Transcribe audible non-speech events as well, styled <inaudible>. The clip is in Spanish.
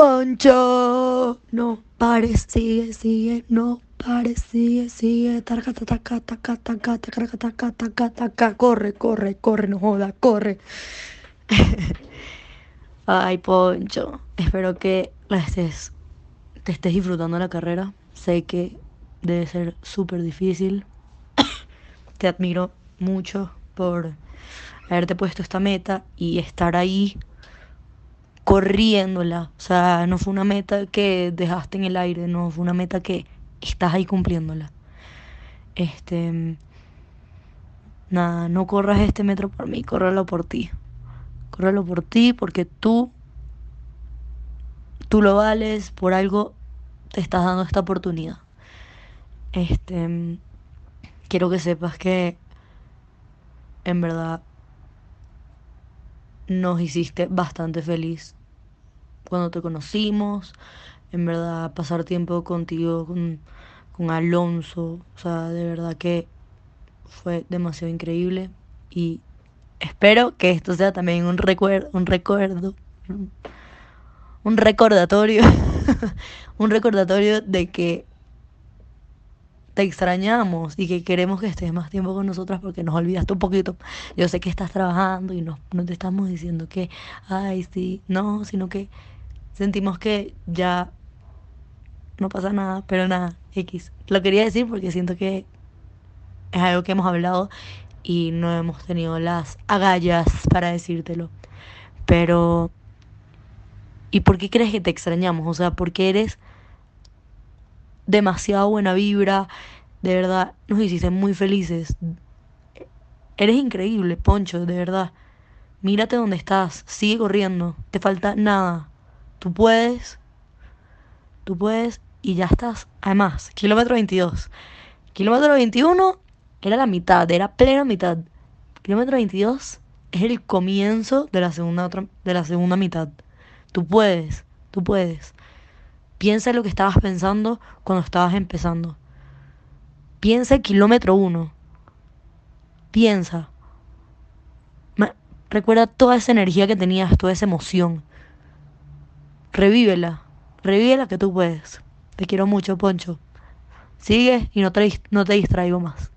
Poncho, no pares, sigue, sigue, no pares, sigue, sigue, taca, taca, taca, taca, taca, taca, taca, taca, taca, corre, corre, corre, no joda, corre. <laughs> Ay, Poncho, espero que te estés disfrutando la carrera. Sé que debe ser súper difícil. <coughs> Te admiro mucho por haberte puesto esta meta y estar ahí corriéndola. O sea, no fue una meta que dejaste en el aire, no fue una meta que estás ahí cumpliéndola. Este. Nada, no corras este metro por mí, córrelo por ti. Córrelo por ti porque tú. Tú lo vales, por algo te estás dando esta oportunidad. Este. Quiero que sepas que. En verdad. Nos hiciste bastante feliz cuando te conocimos, en verdad pasar tiempo contigo, con, con Alonso, o sea, de verdad que fue demasiado increíble y espero que esto sea también un recuerdo, un recuerdo, un recordatorio, <laughs> un recordatorio de que te extrañamos y que queremos que estés más tiempo con nosotras porque nos olvidaste un poquito. Yo sé que estás trabajando y no, no te estamos diciendo que, ay, sí, no, sino que sentimos que ya no pasa nada, pero nada, X. Lo quería decir porque siento que es algo que hemos hablado y no hemos tenido las agallas para decírtelo. Pero, ¿y por qué crees que te extrañamos? O sea, porque eres demasiado buena vibra, de verdad, nos hiciste muy felices. Eres increíble, Poncho, de verdad. Mírate dónde estás, sigue corriendo, te falta nada. Tú puedes, tú puedes y ya estás. Además, kilómetro 22. Kilómetro 21 era la mitad, era plena mitad. Kilómetro 22 es el comienzo de la segunda, de la segunda mitad. Tú puedes, tú puedes. Piensa en lo que estabas pensando cuando estabas empezando. Piensa en kilómetro 1. Piensa. Recuerda toda esa energía que tenías, toda esa emoción. Revívela. Revívela que tú puedes. Te quiero mucho, Poncho. Sigue y no te, no te distraigo más.